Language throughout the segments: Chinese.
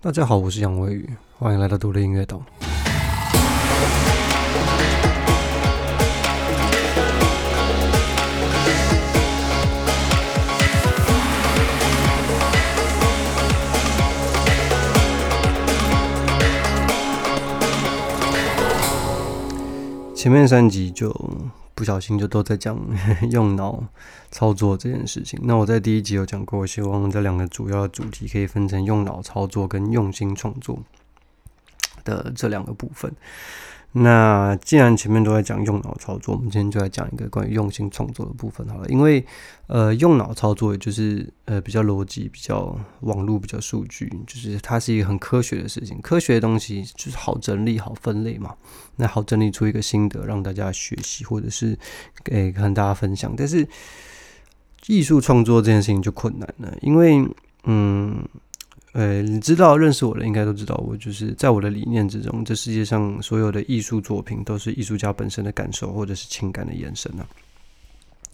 大家好，我是杨威宇，欢迎来到独立音乐岛。前面三集就不小心就都在讲 用脑操作这件事情。那我在第一集有讲过，我希望这两个主要的主题可以分成用脑操作跟用心创作的这两个部分。那既然前面都在讲用脑操作，我们今天就来讲一个关于用心创作的部分好了。因为呃，用脑操作也就是呃比较逻辑、比较网络、比较数据，就是它是一个很科学的事情。科学的东西就是好整理、好分类嘛。那好整理出一个心得让大家学习，或者是给跟大家分享。但是艺术创作这件事情就困难了，因为嗯。呃，你知道认识我的应该都知道，我就是在我的理念之中，这世界上所有的艺术作品都是艺术家本身的感受或者是情感的延伸啊。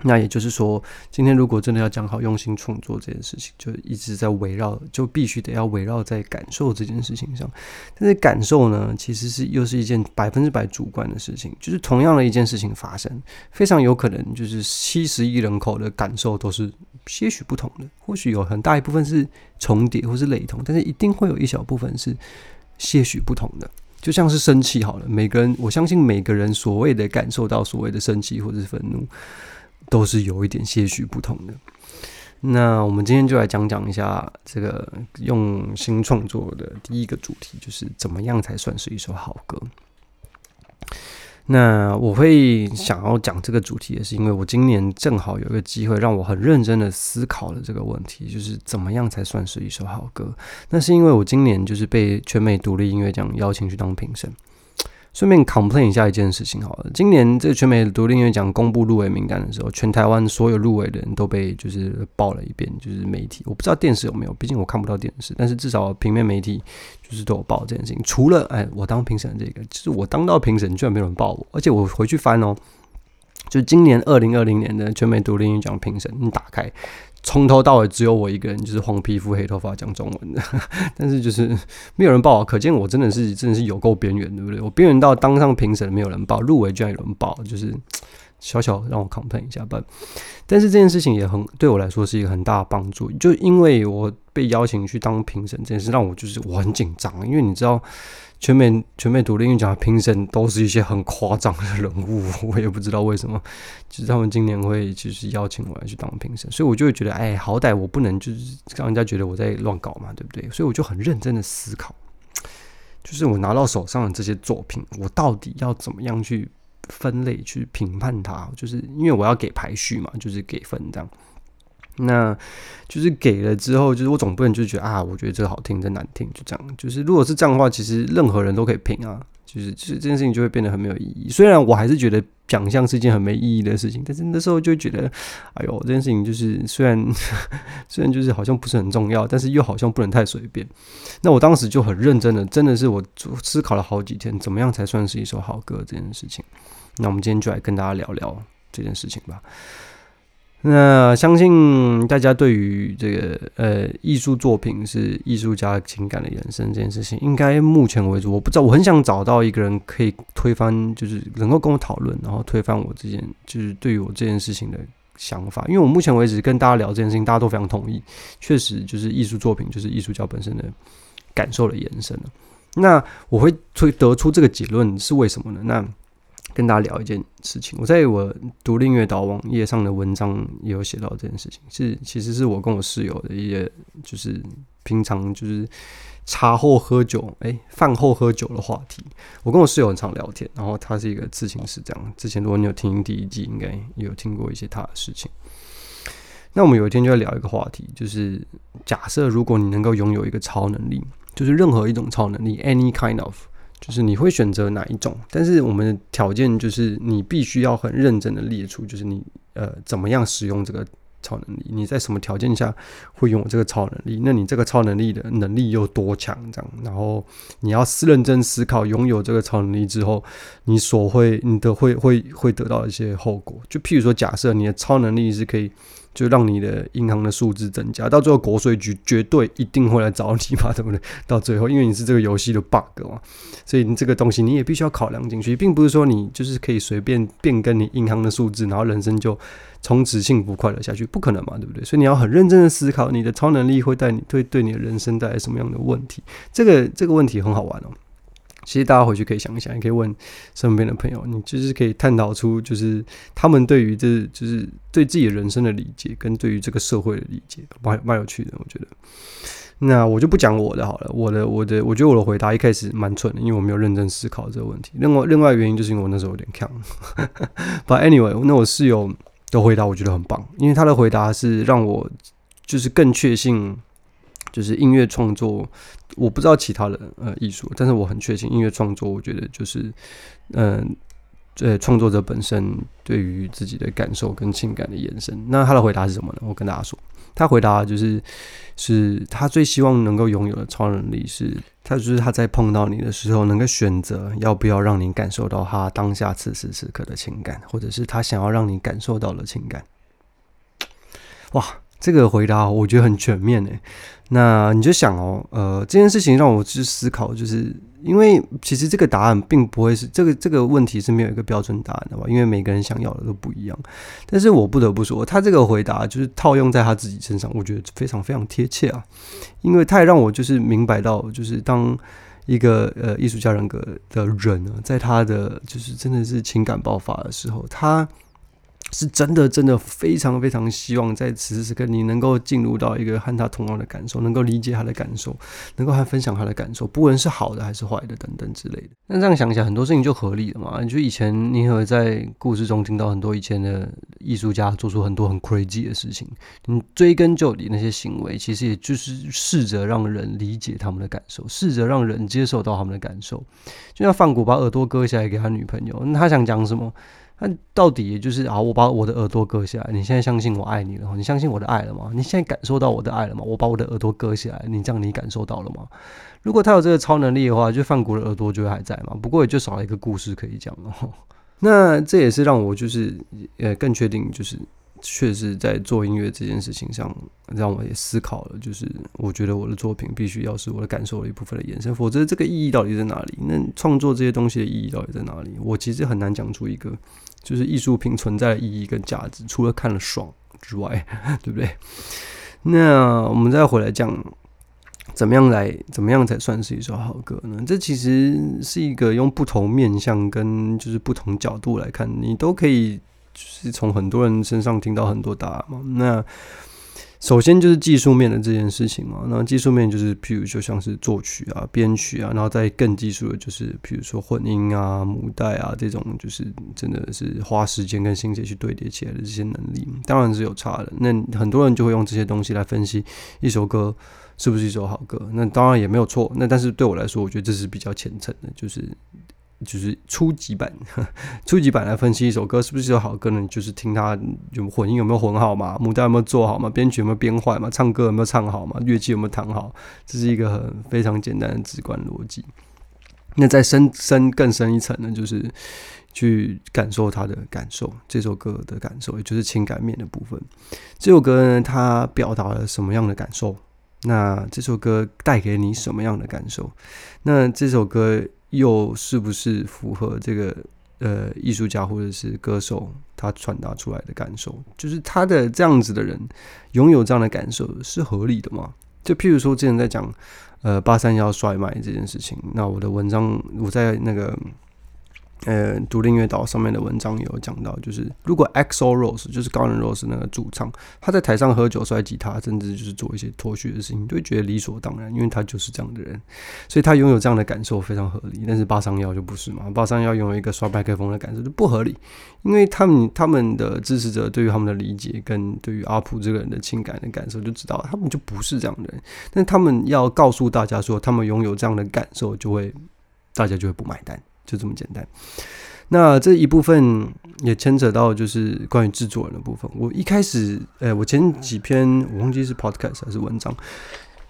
那也就是说，今天如果真的要讲好用心创作这件事情，就一直在围绕，就必须得要围绕在感受这件事情上。但是感受呢，其实是又是一件百分之百主观的事情。就是同样的一件事情发生，非常有可能就是七十亿人口的感受都是些许不同的。或许有很大一部分是重叠或是雷同，但是一定会有一小部分是些许不同的。就像是生气好了，每个人我相信每个人所谓的感受到所谓的生气或者是愤怒。都是有一点些许不同的。那我们今天就来讲讲一下这个用心创作的第一个主题，就是怎么样才算是一首好歌。那我会想要讲这个主题，也是因为我今年正好有一个机会，让我很认真的思考了这个问题，就是怎么样才算是一首好歌。那是因为我今年就是被全美独立音乐奖邀请去当评审。顺便 complain 一下一件事情好了，今年这个全美独立音乐奖公布入围名单的时候，全台湾所有入围的人都被就是报了一遍，就是媒体，我不知道电视有没有，毕竟我看不到电视，但是至少平面媒体就是都有报这件事情。除了哎，我当评审这个，就是我当到评审居然没有人报我，而且我回去翻哦，就今年二零二零年的全美独立音乐奖评审，你打开。从头到尾只有我一个人，就是黄皮肤黑头发讲中文的，但是就是没有人报，可见我真的是真的是有够边缘，对不对？我边缘到当上评审没有人报，入围居然有人报，就是 小小让我 complain 一下吧。但是这件事情也很对我来说是一个很大的帮助，就因为我被邀请去当评审这件事，让我就是我很紧张，因为你知道。全美全美独立音乐奖评审都是一些很夸张的人物，我也不知道为什么，就是他们今年会就是邀请我来去当评审，所以我就会觉得，哎，好歹我不能就是让人家觉得我在乱搞嘛，对不对？所以我就很认真的思考，就是我拿到手上的这些作品，我到底要怎么样去分类去评判它？就是因为我要给排序嘛，就是给分这样。那就是给了之后，就是我总不能就觉得啊，我觉得这个好听，这难听，就这样。就是如果是这样的话，其实任何人都可以评啊。就是就是这件事情就会变得很没有意义。虽然我还是觉得奖项是一件很没意义的事情，但是那时候就觉得，哎呦，这件事情就是虽然 虽然就是好像不是很重要，但是又好像不能太随便。那我当时就很认真的，真的是我思考了好几天，怎么样才算是一首好歌这件事情。那我们今天就来跟大家聊聊这件事情吧。那相信大家对于这个呃艺术作品是艺术家情感的延伸这件事情，应该目前为止我不知道，我很想找到一个人可以推翻，就是能够跟我讨论，然后推翻我这件就是对于我这件事情的想法。因为我目前为止跟大家聊这件事情，大家都非常同意，确实就是艺术作品就是艺术家本身的感受的延伸。那我会推得出这个结论是为什么呢？那跟大家聊一件事情，我在我独立音乐岛网页上的文章也有写到这件事情，是其实是我跟我室友的一些，就是平常就是茶后喝酒，哎，饭后喝酒的话题。我跟我室友很常聊天，然后他是一个咨询师，这样。之前如果你有听第一季，应该有听过一些他的事情。那我们有一天就要聊一个话题，就是假设如果你能够拥有一个超能力，就是任何一种超能力，any kind of。就是你会选择哪一种？但是我们的条件就是你必须要很认真的列出，就是你呃怎么样使用这个超能力，你在什么条件下会拥有这个超能力？那你这个超能力的能力有多强？这样，然后你要思认真思考，拥有这个超能力之后，你所会你的会会会得到一些后果。就譬如说，假设你的超能力是可以就让你的银行的数字增加，到最后国税局绝对一定会来找你嘛，对不对？到最后，因为你是这个游戏的 bug 嘛，所以你这个东西你也必须要考量进去，并不是说你就是可以随便变更你银行的数字，然后人生就从此幸福快乐下去，不可能嘛，对不对？所以你要很认真的思考，你的超能力会带你对对你的人生带来什么样的问题？这个这个问题很好玩哦。其实大家回去可以想一想，也可以问身边的朋友，你就是可以探讨出，就是他们对于这就是对自己人生的理解，跟对于这个社会的理解，蛮蛮有趣的。我觉得，那我就不讲我的好了，我的我的，我觉得我的回答一开始蛮蠢的，因为我没有认真思考这个问题。另外另外原因就是因为我那时候有点强。But anyway，那我室友的回答我觉得很棒，因为他的回答是让我就是更确信。就是音乐创作，我不知道其他的呃艺术，但是我很确信音乐创作，我觉得就是嗯，呃，创作者本身对于自己的感受跟情感的延伸。那他的回答是什么呢？我跟大家说，他回答就是是他最希望能够拥有的超能力是，他就是他在碰到你的时候，能够选择要不要让你感受到他当下此时此刻的情感，或者是他想要让你感受到的情感。哇！这个回答我觉得很全面诶，那你就想哦，呃，这件事情让我去思考，就是因为其实这个答案并不会是这个这个问题是没有一个标准答案的吧，因为每个人想要的都不一样。但是我不得不说，他这个回答就是套用在他自己身上，我觉得非常非常贴切啊，因为他也让我就是明白到，就是当一个呃艺术家人格的人呢，在他的就是真的是情感爆发的时候，他。是真的，真的非常非常希望在此时此刻你能够进入到一个和他同样的感受，能够理解他的感受，能够和分享他的感受，不论是好的还是坏的等等之类的。那这样想起来，很多事情就合理了嘛？你就以前你有在故事中听到很多以前的艺术家做出很多很 crazy 的事情，你追根究底那些行为，其实也就是试着让人理解他们的感受，试着让人接受到他们的感受。就像范古把耳朵割下来给他女朋友，那他想讲什么？那到底就是啊，我把我的耳朵割下来，你现在相信我爱你了？你相信我的爱了吗？你现在感受到我的爱了吗？我把我的耳朵割下来，你这样你感受到了吗？如果他有这个超能力的话，就范古的耳朵就会还在嘛。不过也就少了一个故事可以讲了。那这也是让我就是呃更确定，就是确实在做音乐这件事情上，让我也思考了。就是我觉得我的作品必须要是我的感受的一部分的延伸，否则这个意义到底在哪里？那创作这些东西的意义到底在哪里？我其实很难讲出一个。就是艺术品存在的意义跟价值，除了看了爽之外，对不对？那我们再回来讲，怎么样来，怎么样才算是一首好歌呢？这其实是一个用不同面向跟就是不同角度来看，你都可以就是从很多人身上听到很多答案嘛。那首先就是技术面的这件事情嘛，那技术面就是，譬如就像是作曲啊、编曲啊，然后再更技术的就是，譬如说混音啊、母带啊这种，就是真的是花时间跟心血去堆叠起来的这些能力，当然是有差的。那很多人就会用这些东西来分析一首歌是不是一首好歌，那当然也没有错。那但是对我来说，我觉得这是比较虔诚的，就是。就是初级版，初级版来分析一首歌是不是一首好歌呢？就是听它有混音有没有混好嘛，母带有没有做好嘛，编曲有没有编坏嘛，唱歌有没有唱好嘛，乐器有没有弹好，这是一个很非常简单的直观逻辑。那再深深更深一层呢，就是去感受他的感受，这首歌的感受，也就是情感面的部分。这首歌呢，它表达了什么样的感受？那这首歌带给你什么样的感受？那这首歌。又是不是符合这个呃艺术家或者是歌手他传达出来的感受？就是他的这样子的人拥有这样的感受是合理的吗？就譬如说之前在讲呃八三幺甩卖这件事情，那我的文章我在那个。呃，独立音乐岛上面的文章也有讲到，就是如果 EXO Rose 就是高人 Rose 那个主唱，他在台上喝酒摔吉他，甚至就是做一些脱序的事情，都会觉得理所当然，因为他就是这样的人，所以他拥有这样的感受非常合理。但是八三幺就不是嘛，八三幺拥有一个刷麦克风的感受就不合理，因为他们他们的支持者对于他们的理解跟对于阿普这个人的情感的感受就知道，他们就不是这样的人。但他们要告诉大家说，他们拥有这样的感受，就会大家就会不买单。就这么简单。那这一部分也牵扯到就是关于制作人的部分。我一开始，呃，我前几篇我忘记是 podcast 还是文章，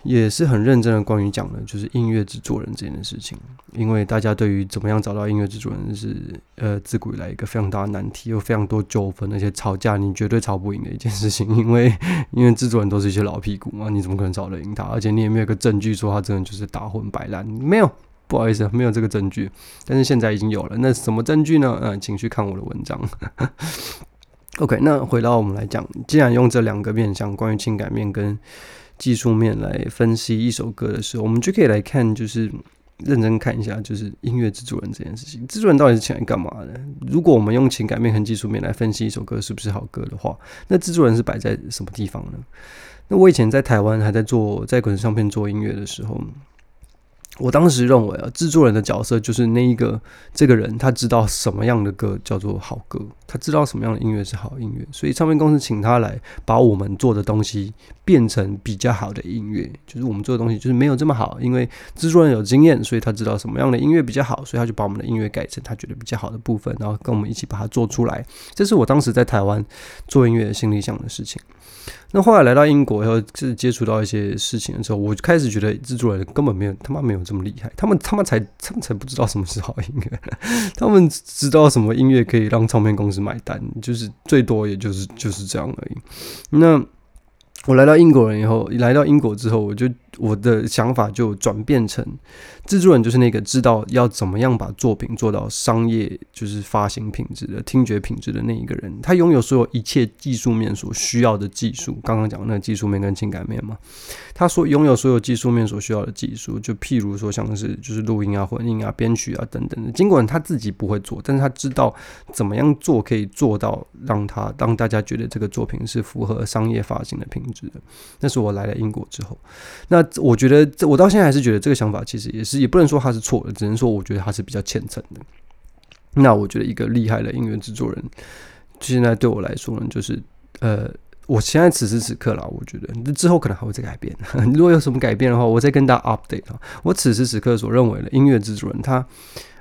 也是很认真的关于讲的，就是音乐制作人这件事情。因为大家对于怎么样找到音乐制作人是呃自古以来一个非常大的难题，有非常多纠纷，而且吵架你绝对吵不赢的一件事情。因为因为制作人都是一些老屁股嘛，你怎么可能吵得赢他？而且你也没有个证据说他真的就是打混摆烂，没有，不好意思，没有这个证据。但是现在已经有了，那什么证据呢？嗯，请去看我的文章。OK，那回到我们来讲，既然用这两个面向，关于情感面跟技术面来分析一首歌的时候，我们就可以来看，就是认真看一下，就是音乐制作人这件事情。制作人到底是请来干嘛的？如果我们用情感面和技术面来分析一首歌是不是好歌的话，那制作人是摆在什么地方呢？那我以前在台湾还在做在滚唱片做音乐的时候。我当时认为啊，制作人的角色就是那一个这个人，他知道什么样的歌叫做好歌，他知道什么样的音乐是好音乐，所以唱片公司请他来把我们做的东西变成比较好的音乐。就是我们做的东西就是没有这么好，因为制作人有经验，所以他知道什么样的音乐比较好，所以他就把我们的音乐改成他觉得比较好的部分，然后跟我们一起把它做出来。这是我当时在台湾做音乐心里想的事情。那后来来到英国以后，是接触到一些事情的时候，我就开始觉得制作人根本没有他妈没有这么厉害，他们他们才他们才不知道什么是好音乐，他们知道什么音乐可以让唱片公司买单，就是最多也就是就是这样而已。那我来到英国人以后，来到英国之后，我就。我的想法就转变成，制作人就是那个知道要怎么样把作品做到商业，就是发行品质的、听觉品质的那一个人。他拥有所有一切技术面所需要的技术。刚刚讲那个技术面跟情感面嘛，他所拥有所有技术面所需要的技术，就譬如说像是就是录音啊、混音啊、编曲啊等等的。尽管他自己不会做，但是他知道怎么样做可以做到让他让大家觉得这个作品是符合商业发行的品质的。那是我来了英国之后，那我觉得，这我到现在还是觉得这个想法其实也是，也不能说他是错的，只能说我觉得他是比较虔诚的。那我觉得一个厉害的音乐制作人，现在对我来说呢，就是呃，我现在此时此刻啦，我觉得之后可能还会再改变。如果有什么改变的话，我再跟大家 update 啊。我此时此刻所认为的音乐制作人，他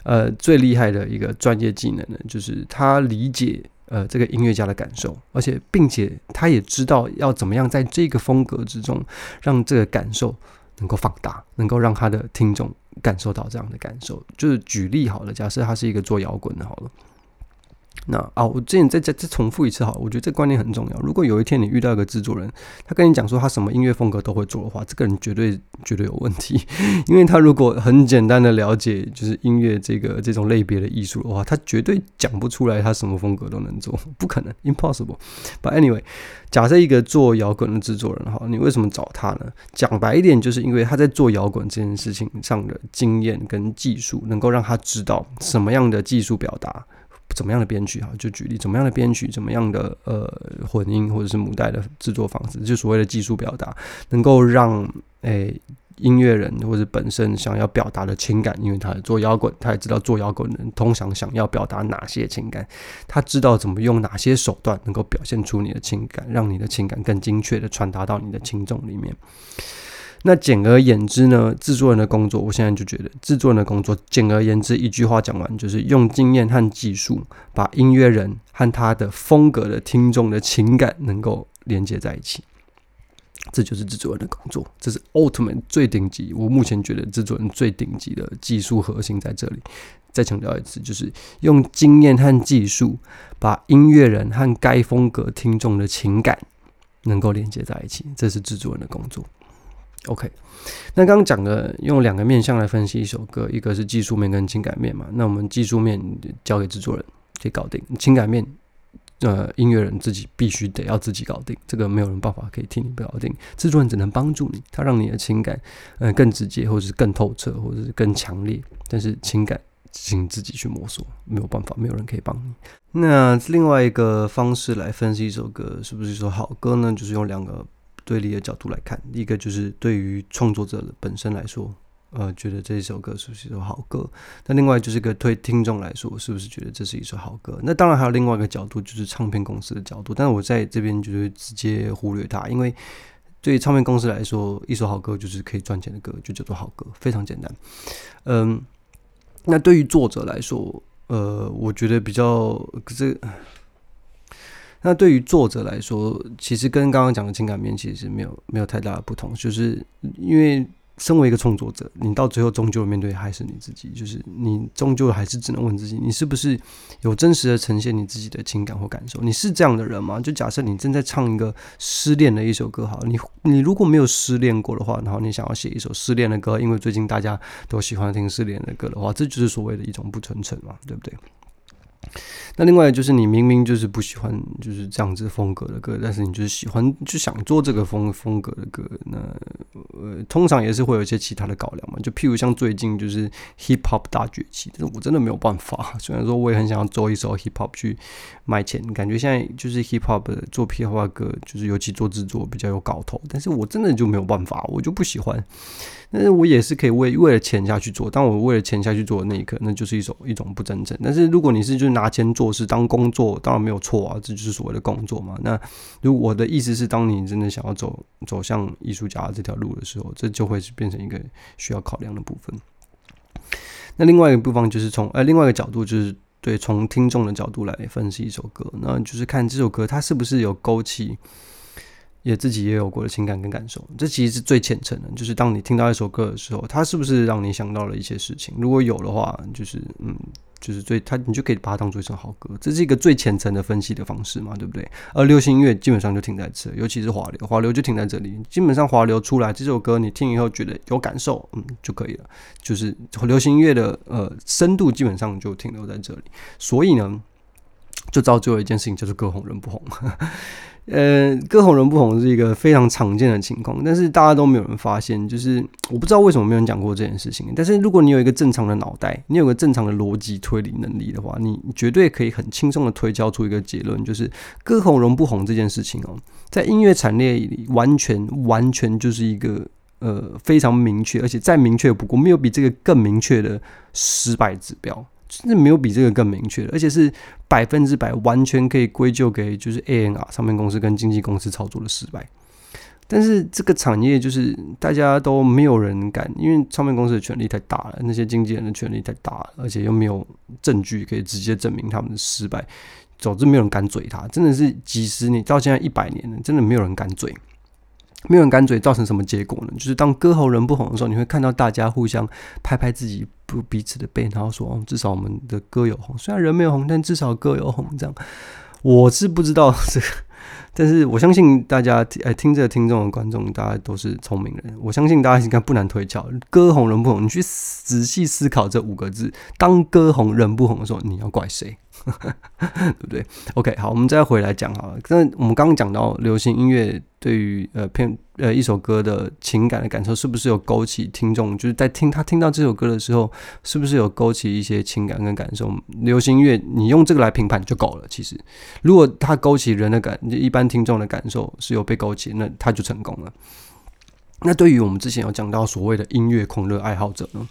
呃最厉害的一个专业技能呢，就是他理解。呃，这个音乐家的感受，而且并且他也知道要怎么样在这个风格之中，让这个感受能够放大，能够让他的听众感受到这样的感受。就是举例好了，假设他是一个做摇滚的，好了。那啊，我之前再再再重复一次哈，我觉得这观念很重要。如果有一天你遇到一个制作人，他跟你讲说他什么音乐风格都会做的话，这个人绝对绝对有问题。因为他如果很简单的了解就是音乐这个这种类别的艺术的话，他绝对讲不出来他什么风格都能做，不可能，impossible。But anyway，假设一个做摇滚的制作人哈，你为什么找他呢？讲白一点，就是因为他在做摇滚这件事情上的经验跟技术，能够让他知道什么样的技术表达。怎么样的编曲哈？就举例，怎么样的编曲，怎么样的呃混音或者是母带的制作方式，就所谓的技术表达，能够让诶音乐人或者本身想要表达的情感，因为他做摇滚，他也知道做摇滚人通常想要表达哪些情感，他知道怎么用哪些手段能够表现出你的情感，让你的情感更精确的传达到你的听众里面。那简而言之呢，制作人的工作，我现在就觉得制作人的工作，简而言之，一句话讲完，就是用经验和技术，把音乐人和他的风格的听众的情感能够连接在一起，这就是制作人的工作，这是 ultimate 最顶级。我目前觉得制作人最顶级的技术核心在这里。再强调一次，就是用经验和技术，把音乐人和该风格听众的情感能够连接在一起，这是制作人的工作。OK，那刚刚讲的用两个面向来分析一首歌，一个是技术面跟情感面嘛。那我们技术面交给制作人可以搞定，情感面呃音乐人自己必须得要自己搞定，这个没有人办法可以替你搞定。制作人只能帮助你，他让你的情感呃更直接，或者是更透彻，或者是更强烈。但是情感请自己去摸索，没有办法，没有人可以帮你。那另外一个方式来分析一首歌是不是一首好歌呢？就是用两个。对立的角度来看，一个就是对于创作者本身来说，呃，觉得这一首歌是不是一首好歌？那另外就是个对听众来说，是不是觉得这是一首好歌？那当然还有另外一个角度，就是唱片公司的角度。但是我在这边就是直接忽略它，因为对唱片公司来说，一首好歌就是可以赚钱的歌，就叫做好歌，非常简单。嗯，那对于作者来说，呃，我觉得比较这。那对于作者来说，其实跟刚刚讲的情感面其实是没有没有太大的不同，就是因为。身为一个创作者，你到最后终究面对还是你自己，就是你终究还是只能问自己：你是不是有真实的呈现你自己的情感或感受？你是这样的人吗？就假设你正在唱一个失恋的一首歌，好，你你如果没有失恋过的话，然后你想要写一首失恋的歌，因为最近大家都喜欢听失恋的歌的话，这就是所谓的一种不纯诚嘛，对不对？那另外就是你明明就是不喜欢就是这样子风格的歌，但是你就是喜欢就想做这个风风格的歌，那呃通常也是会有一些其他的考量嘛。就譬如像最近就是 hip hop 大崛起，但是我真的没有办法。虽然说我也很想要做一首 hip hop 去卖钱，感觉现在就是 hip hop 做 P 画歌，就是尤其做制作比较有搞头，但是我真的就没有办法，我就不喜欢。但是我也是可以为为了钱下去做，但我为了钱下去做的那一刻，那就是一种一种不真诚。但是如果你是就是拿钱做事当工作，当然没有错啊，这就是所谓的工作嘛。那如果我的意思是，当你真的想要走走向艺术家这条路的时候，这就会是变成一个需要考量的部分。那另外一个部分就是从呃另外一个角度，就是对从听众的角度来分析一首歌，那就是看这首歌它是不是有勾起。也自己也有过的情感跟感受，这其实是最浅层的。就是当你听到一首歌的时候，它是不是让你想到了一些事情？如果有的话，就是嗯，就是最它，你就可以把它当做一首好歌。这是一个最浅层的分析的方式嘛，对不对？而流行音乐基本上就停在这，尤其是华流，华流就停在这里。基本上华流出来这首歌，你听以后觉得有感受，嗯，就可以了。就是流行音乐的呃深度基本上就停留在这里。所以呢，就造就了一件事情，叫做歌红人不红。呃，歌红人不红是一个非常常见的情况，但是大家都没有人发现，就是我不知道为什么没有人讲过这件事情。但是如果你有一个正常的脑袋，你有个正常的逻辑推理能力的话，你绝对可以很轻松的推敲出一个结论，就是歌红人不红这件事情哦，在音乐产业里完全完全就是一个呃非常明确，而且再明确不过，没有比这个更明确的失败指标。甚至没有比这个更明确的，而且是百分之百完全可以归咎给就是 A N R 唱片公司跟经纪公司操作的失败。但是这个产业就是大家都没有人敢，因为唱片公司的权力太大了，那些经纪人的权力太大了，而且又没有证据可以直接证明他们的失败，总之没有人敢嘴他。真的是几十年到现在一百年了，真的没有人敢嘴。没有人敢嘴，造成什么结果呢？就是当歌红人不红的时候，你会看到大家互相拍拍自己不彼此的背，然后说：“哦，至少我们的歌有红，虽然人没有红，但至少歌有红。”这样，我是不知道这个，但是我相信大家哎，听着听众的观众，大家都是聪明人，我相信大家应该不难推敲，歌红人不红，你去仔细思考这五个字：当歌红人不红的时候，你要怪谁？对不对？OK，好，我们再回来讲哈。那我们刚刚讲到流行音乐对于呃片呃一首歌的情感的感受，是不是有勾起听众？就是在听他听到这首歌的时候，是不是有勾起一些情感跟感受？流行音乐你用这个来评判就够了。其实，如果他勾起人的感，一般听众的感受是有被勾起，那他就成功了。那对于我们之前有讲到所谓的音乐狂热爱好者呢？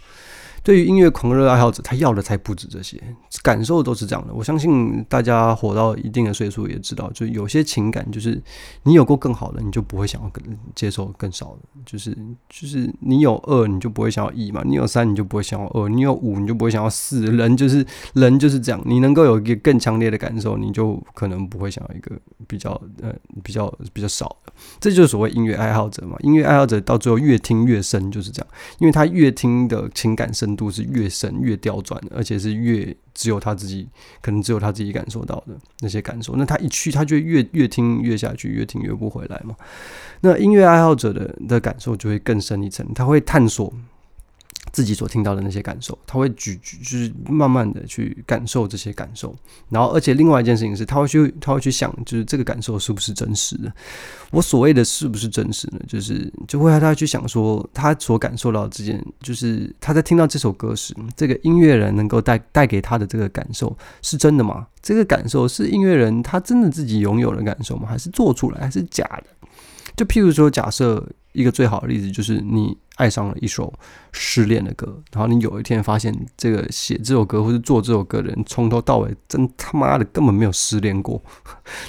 对于音乐狂热爱好者，他要的才不止这些，感受都是这样的。我相信大家活到一定的岁数也知道，就有些情感，就是你有过更好的，你就不会想要更接受更少的。就是就是你有二，你就不会想要一嘛；你有三，你就不会想要二；你有五，你就不会想要四。人就是人就是这样，你能够有一个更强烈的感受，你就可能不会想要一个比较呃比较比较少。这就是所谓音乐爱好者嘛。音乐爱好者到最后越听越深，就是这样，因为他越听的情感深。度是越深越刁钻，而且是越只有他自己可能只有他自己感受到的那些感受。那他一去，他就越越听越下去，越听越不回来嘛。那音乐爱好者的的感受就会更深一层，他会探索。自己所听到的那些感受，他会举举，就是慢慢的去感受这些感受，然后，而且另外一件事情是，他会去，他会去想，就是这个感受是不是真实的？我所谓的是不是真实呢？就是就会让他去想说，他所感受到这件，就是他在听到这首歌时，这个音乐人能够带带给他的这个感受是真的吗？这个感受是音乐人他真的自己拥有的感受吗？还是做出来，还是假的？就譬如说，假设一个最好的例子就是你。爱上了一首失恋的歌，然后你有一天发现，这个写这首歌或者做这首歌的人，从头到尾真他妈的根本没有失恋过，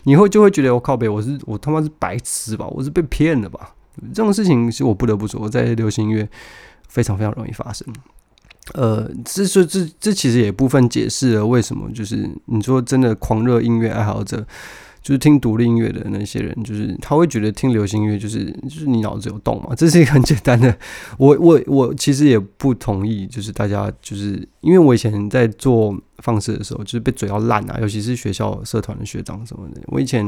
你会就会觉得我靠北，我是我他妈是白痴吧，我是被骗了吧？这种事情是我不得不说，在流行音乐非常非常容易发生。呃，这这这这其实也部分解释了为什么，就是你说真的狂热音乐爱好者。就是听独立音乐的那些人，就是他会觉得听流行音乐就是就是你脑子有洞嘛，这是一个很简单的。我我我其实也不同意，就是大家就是因为我以前在做放射的时候，就是被嘴要烂啊，尤其是学校社团的学长什么的。我以前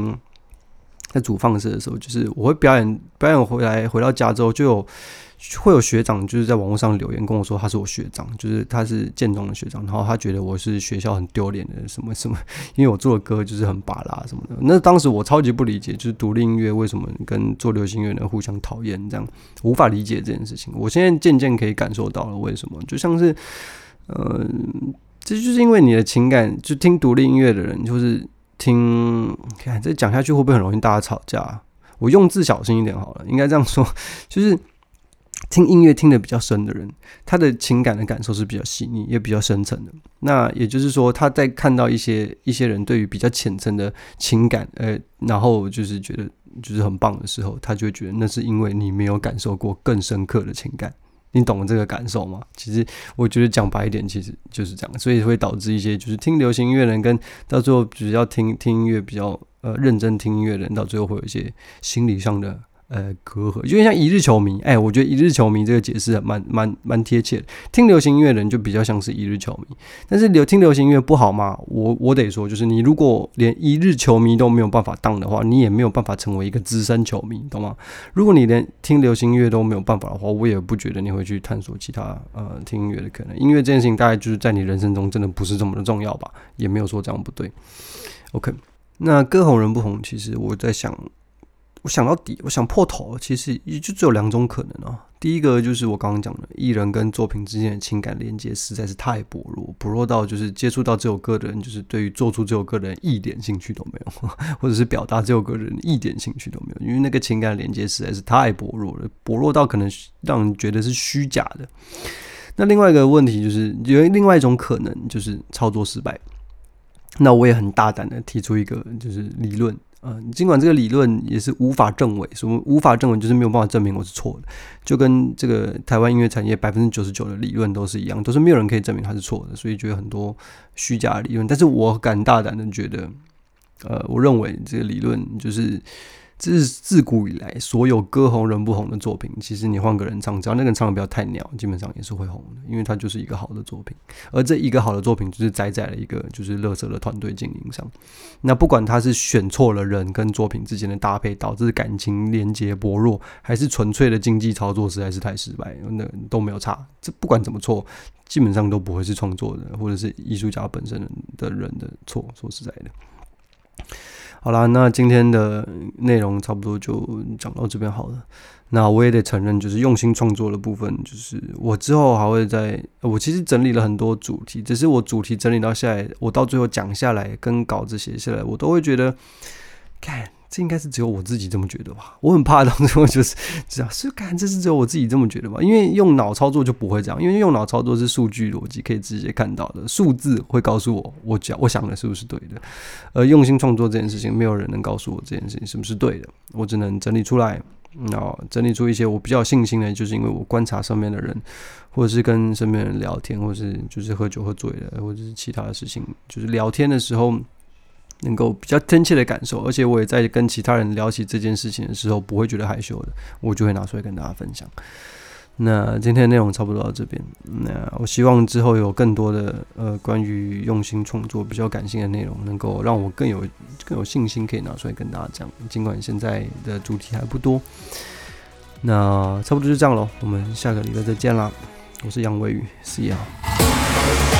在主放射的时候，就是我会表演表演回来回到家之后就有。会有学长就是在网络上留言跟我说他是我学长，就是他是建中的学长，然后他觉得我是学校很丢脸的什么什么，因为我做的歌就是很巴拉什么的。那当时我超级不理解，就是独立音乐为什么跟做流行乐的互相讨厌，这样无法理解这件事情。我现在渐渐可以感受到了为什么，就像是，呃，这就是因为你的情感，就听独立音乐的人，就是听，看这讲下去会不会很容易大家吵架？我用字小心一点好了，应该这样说，就是。听音乐听得比较深的人，他的情感的感受是比较细腻，也比较深层的。那也就是说，他在看到一些一些人对于比较浅层的情感，呃，然后就是觉得就是很棒的时候，他就会觉得那是因为你没有感受过更深刻的情感。你懂这个感受吗？其实我觉得讲白一点，其实就是这样，所以会导致一些就是听流行音乐人跟到最后只要听听音乐比较呃认真听音乐的人，到最后会有一些心理上的。呃，隔阂，有点像一日球迷。哎，我觉得一日球迷这个解释蛮蛮蛮贴切。听流行音乐的人就比较像是一日球迷，但是流听流行音乐不好吗？我我得说，就是你如果连一日球迷都没有办法当的话，你也没有办法成为一个资深球迷，懂吗？如果你连听流行音乐都没有办法的话，我也不觉得你会去探索其他呃听音乐的可能。音乐这件事情大概就是在你人生中真的不是这么的重要吧？也没有说这样不对。OK，那歌红人不红，其实我在想。我想到底，我想破头，其实也就只有两种可能啊。第一个就是我刚刚讲的，艺人跟作品之间的情感连接实在是太薄弱，薄弱到就是接触到这首歌的人，就是对于做出这首歌的人一点兴趣都没有，或者是表达这首歌的人一点兴趣都没有，因为那个情感连接实在是太薄弱了，薄弱到可能让人觉得是虚假的。那另外一个问题就是，有另外一种可能就是操作失败。那我也很大胆的提出一个就是理论。嗯，尽管这个理论也是无法证伪，什么无法证伪就是没有办法证明我是错的，就跟这个台湾音乐产业百分之九十九的理论都是一样，都是没有人可以证明它是错的，所以就有很多虚假理论。但是我敢大胆的觉得，呃，我认为这个理论就是。这是自古以来所有歌红人不红的作品，其实你换个人唱，只要那个人唱的不要太鸟，基本上也是会红的，因为它就是一个好的作品。而这一个好的作品，就是栽在了一个就是乐色的团队经营上。那不管他是选错了人跟作品之间的搭配，导致感情连接薄弱，还是纯粹的经济操作实在是太失败，那都没有差。这不管怎么错，基本上都不会是创作的或者是艺术家本身的人的错。说实在的。好啦，那今天的内容差不多就讲到这边好了。那我也得承认，就是用心创作的部分，就是我之后还会在。我其实整理了很多主题，只是我主题整理到下来，我到最后讲下来跟稿子写下来，我都会觉得，看。这应该是只有我自己这么觉得吧？我很怕当中就是这样，是感这是只有我自己这么觉得吧？因为用脑操作就不会这样，因为用脑操作是数据逻辑可以直接看到的，数字会告诉我我讲我想的是不是对的。而用心创作这件事情，没有人能告诉我这件事情是不是对的，我只能整理出来，然后整理出一些我比较信心的，就是因为我观察上面的人，或者是跟身边人聊天，或者是就是喝酒喝醉了，或者是其他的事情，就是聊天的时候。能够比较真切的感受，而且我也在跟其他人聊起这件事情的时候，不会觉得害羞的，我就会拿出来跟大家分享。那今天的内容差不多到这边，那我希望之后有更多的呃关于用心创作、比较感性的内容，能够让我更有更有信心可以拿出来跟大家讲。尽管现在的主题还不多，那差不多就这样喽，我们下个礼拜再见啦。我是杨伟宇，See you。